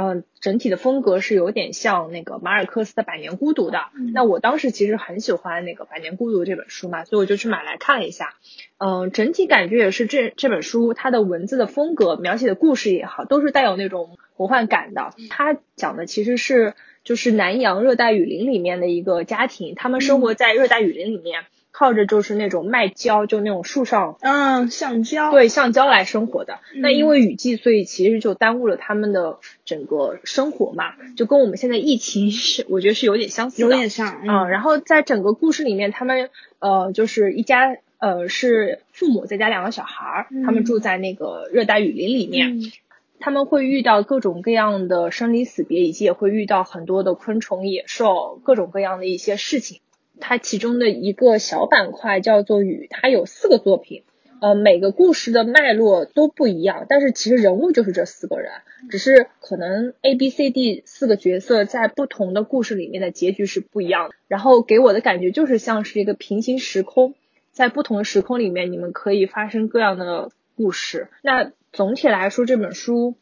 嗯，整体的风格是有点像那个马尔克斯的《百年孤独》的。那我当时其实很喜欢那个《百年孤独》这本书嘛，所以我就去买来看了一下。嗯，整体感觉也是这这本书它的文字的风格、描写的故事也好，都是带有那种魔幻感的。它讲的其实是就是南洋热带雨林里面的一个家庭，他们生活在热带雨林里面。靠着就是那种卖胶，就那种树上，嗯，橡胶，对，橡胶来生活的。那因为雨季，所以其实就耽误了他们的整个生活嘛，就跟我们现在疫情是，我觉得是有点相似的，有点像。嗯，然后在整个故事里面，他们呃就是一家呃是父母再加两个小孩儿，他们住在那个热带雨林里面，他们会遇到各种各样的生离死别，以及也会遇到很多的昆虫、野兽，各种各样的一些事情。它其中的一个小板块叫做雨，它有四个作品，呃，每个故事的脉络都不一样，但是其实人物就是这四个人，只是可能 A、B、C、D 四个角色在不同的故事里面的结局是不一样的。然后给我的感觉就是像是一个平行时空，在不同的时空里面，你们可以发生各样的故事。那总体来说，这本书。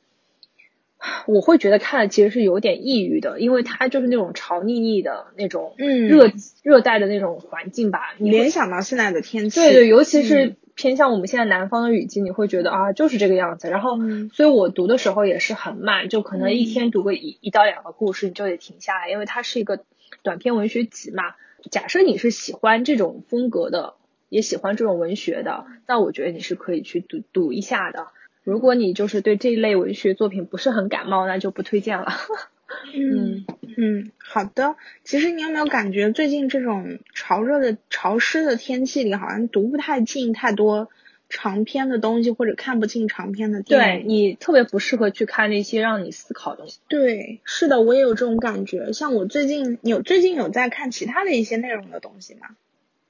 我会觉得看了其实是有点抑郁的，因为它就是那种潮腻腻的那种，嗯，热热带的那种环境吧。你联想到现在的天气，对对，尤其是偏向我们现在南方的雨季，你会觉得啊，就是这个样子。然后，所以我读的时候也是很慢，就可能一天读个一一到两个故事，你就得停下来，因为它是一个短篇文学集嘛。假设你是喜欢这种风格的，也喜欢这种文学的，那我觉得你是可以去读读一下的。如果你就是对这一类文学作品不是很感冒，那就不推荐了。[LAUGHS] 嗯嗯，好的。其实你有没有感觉最近这种潮热的、潮湿的天气里，好像读不太进太多长篇的东西，或者看不进长篇的电影？对你特别不适合去看那些让你思考的东西。对，是的，我也有这种感觉。像我最近有最近有在看其他的一些内容的东西吗？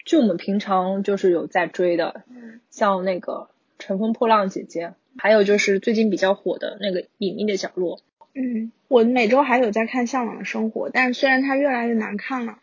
就我们平常就是有在追的，像那个《乘风破浪姐姐》。还有就是最近比较火的那个《隐秘的角落》。嗯，我每周还有在看《向往的生活》，但是虽然它越来越难看了，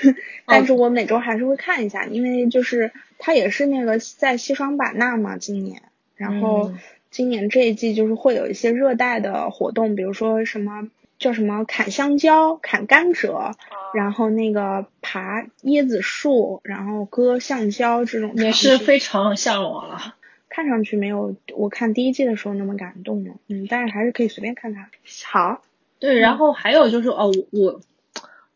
[LAUGHS] 但是我每周还是会看一下，因为就是它也是那个在西双版纳嘛，今年，然后今年这一季就是会有一些热带的活动，比如说什么叫什么砍香蕉、砍甘蔗，然后那个爬椰子树，然后割橡胶这种，也是非常向往了。看上去没有我看第一季的时候那么感动了，嗯，但是还是可以随便看看。好，对，然后还有就是哦，我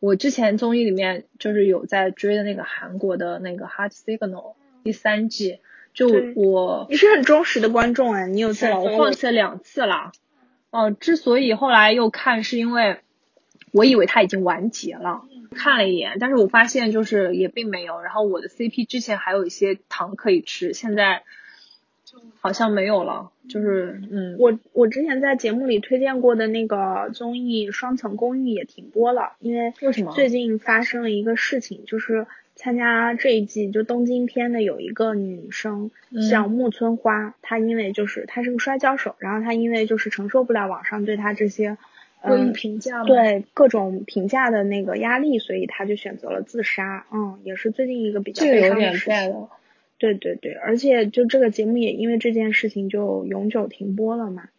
我之前综艺里面就是有在追的那个韩国的那个《Heart Signal》第三季，就我你是很忠实的观众哎，你有是了，我放弃了两次了。哦、之所以后来又看，是因为我以为它已经完结了，看了一眼，但是我发现就是也并没有。然后我的 CP 之前还有一些糖可以吃，现在好像没有了。就是嗯，我我之前在节目里推荐过的那个综艺《双层公寓》也停播了，因为为什么最近发生了一个事情，就是参加这一季就东京篇的有一个女生嗯叫木村花，她因为就是她是个摔跤手，然后她因为就是承受不了网上对她这些。恶意嗯评价？，对各种评价的那个压力，所以她就选择了自杀。嗯，也是最近一个比较悲伤的事。对对对，而且就这个节目也因为这件事情就永久停播了嘛，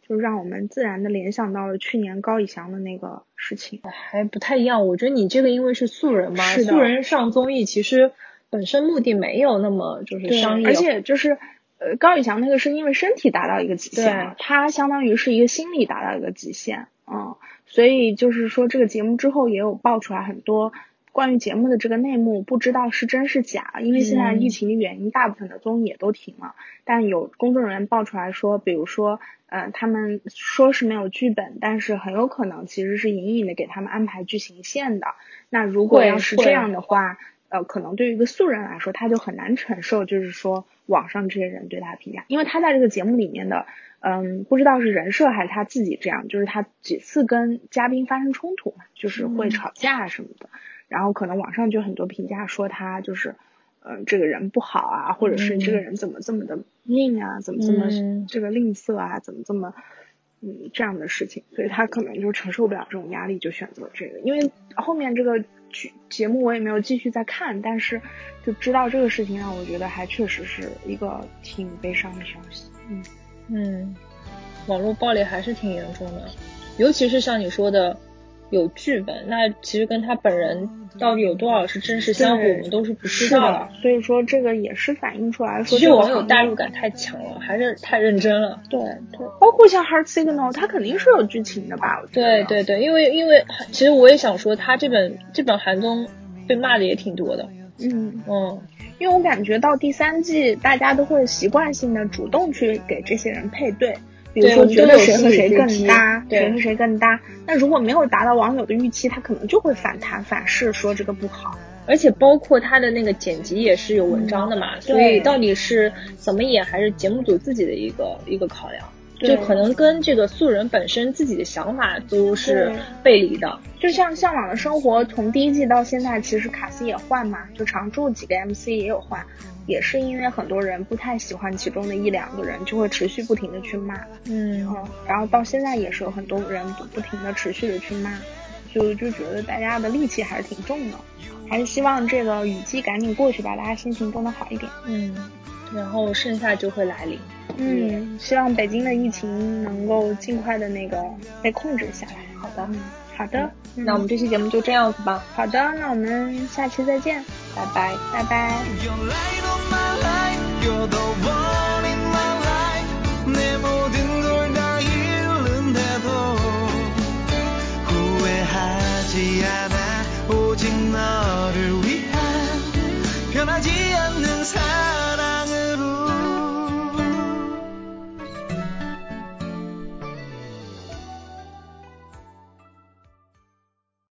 就让我们自然的联想到了去年高以翔的那个事情。还不太一样。我觉得你这个因为是素人嘛，是的素人上综艺其实本身目的没有那么就是，商业，而且就是呃高以翔那个是因为身体达到一个极限了，他相当于是一个心理达到一个极限，嗯，所以就是说这个节目之后也有爆出来很多。关于节目的这个内幕，不知道是真是假，因为现在嗯疫情的原因，大部分的综艺也都停了。但有工作人员爆出来说，比如说，呃，他们说是没有剧本，但是很有可能其实是隐隐的给他们安排剧情线的。那如果要是这样的话，呃，可能对于一个素人来说，他就很难承受，就是说网上这些人对他的评价，因为他在这个节目里面的，嗯，不知道是人设还是他自己这样，就是他几次跟嘉宾发生冲突嘛，就是会嗯吵架什么的，然后可能网上就很多评价说他就是。嗯，这个人不好啊，或者是这个嗯人怎么这么的命啊，怎么这么嗯这个吝啬啊，怎么这么嗯这样的事情，所以他可能就承受不了这种压力，就选择这个。因为后面这个剧节目我也没有继续再看，但是就知道这个事情让我觉得还确实是一个挺悲伤的消息。嗯，嗯，网络暴力还是挺严重的，尤其是像你说的有剧本，那其实跟他本人到底有多少是真实相互，对我们都是不知道的。，所以说这个也是反映出来说其实网友代入感太强了，还是太认真了。对对，包括像 Heart Signal，它肯定是有剧情的吧？我觉得。对对对，因为因为其实我也想说，他这本这本韩综被骂的也挺多的。嗯，嗯，因为我感觉到第三季，大家都会习惯性的主动去给这些人配对，比如说觉得谁和谁更搭，对谁和谁更搭。那如果没有达到网友的预期，他可能就会反弹反噬，说这个不好。而且包括他的那个剪辑也是有文章的嘛，所以到底是怎么演，还是节目组自己的一个一个考量，对就可能跟这个素人本身自己的想法都是背离的。就像《向往的生活》从第一季到现在，其实卡司也换嘛，就常驻几个 MC 也有换，也是因为很多人不太喜欢其中的一两个人，就会持续不停的去骂。嗯嗯，然后到现在也是有很多人不不停的持续的去骂，就就觉得大家的戾气还是挺重的，还是希望这个雨季赶紧过去吧，大家心情都能好一点。嗯，然后剩下就会来临。嗯，希望北京的疫情能够尽快的那个被控制下来。好的，嗯，好的，那我们这期节目就这样子吧，好的，那我们下期再见，拜拜。拜拜。 You're light of my life, you're the one in my life. 내 모든 걸 다 잃는데도 후회하지 않아 오직 너를 위한 변하지 않는 삶.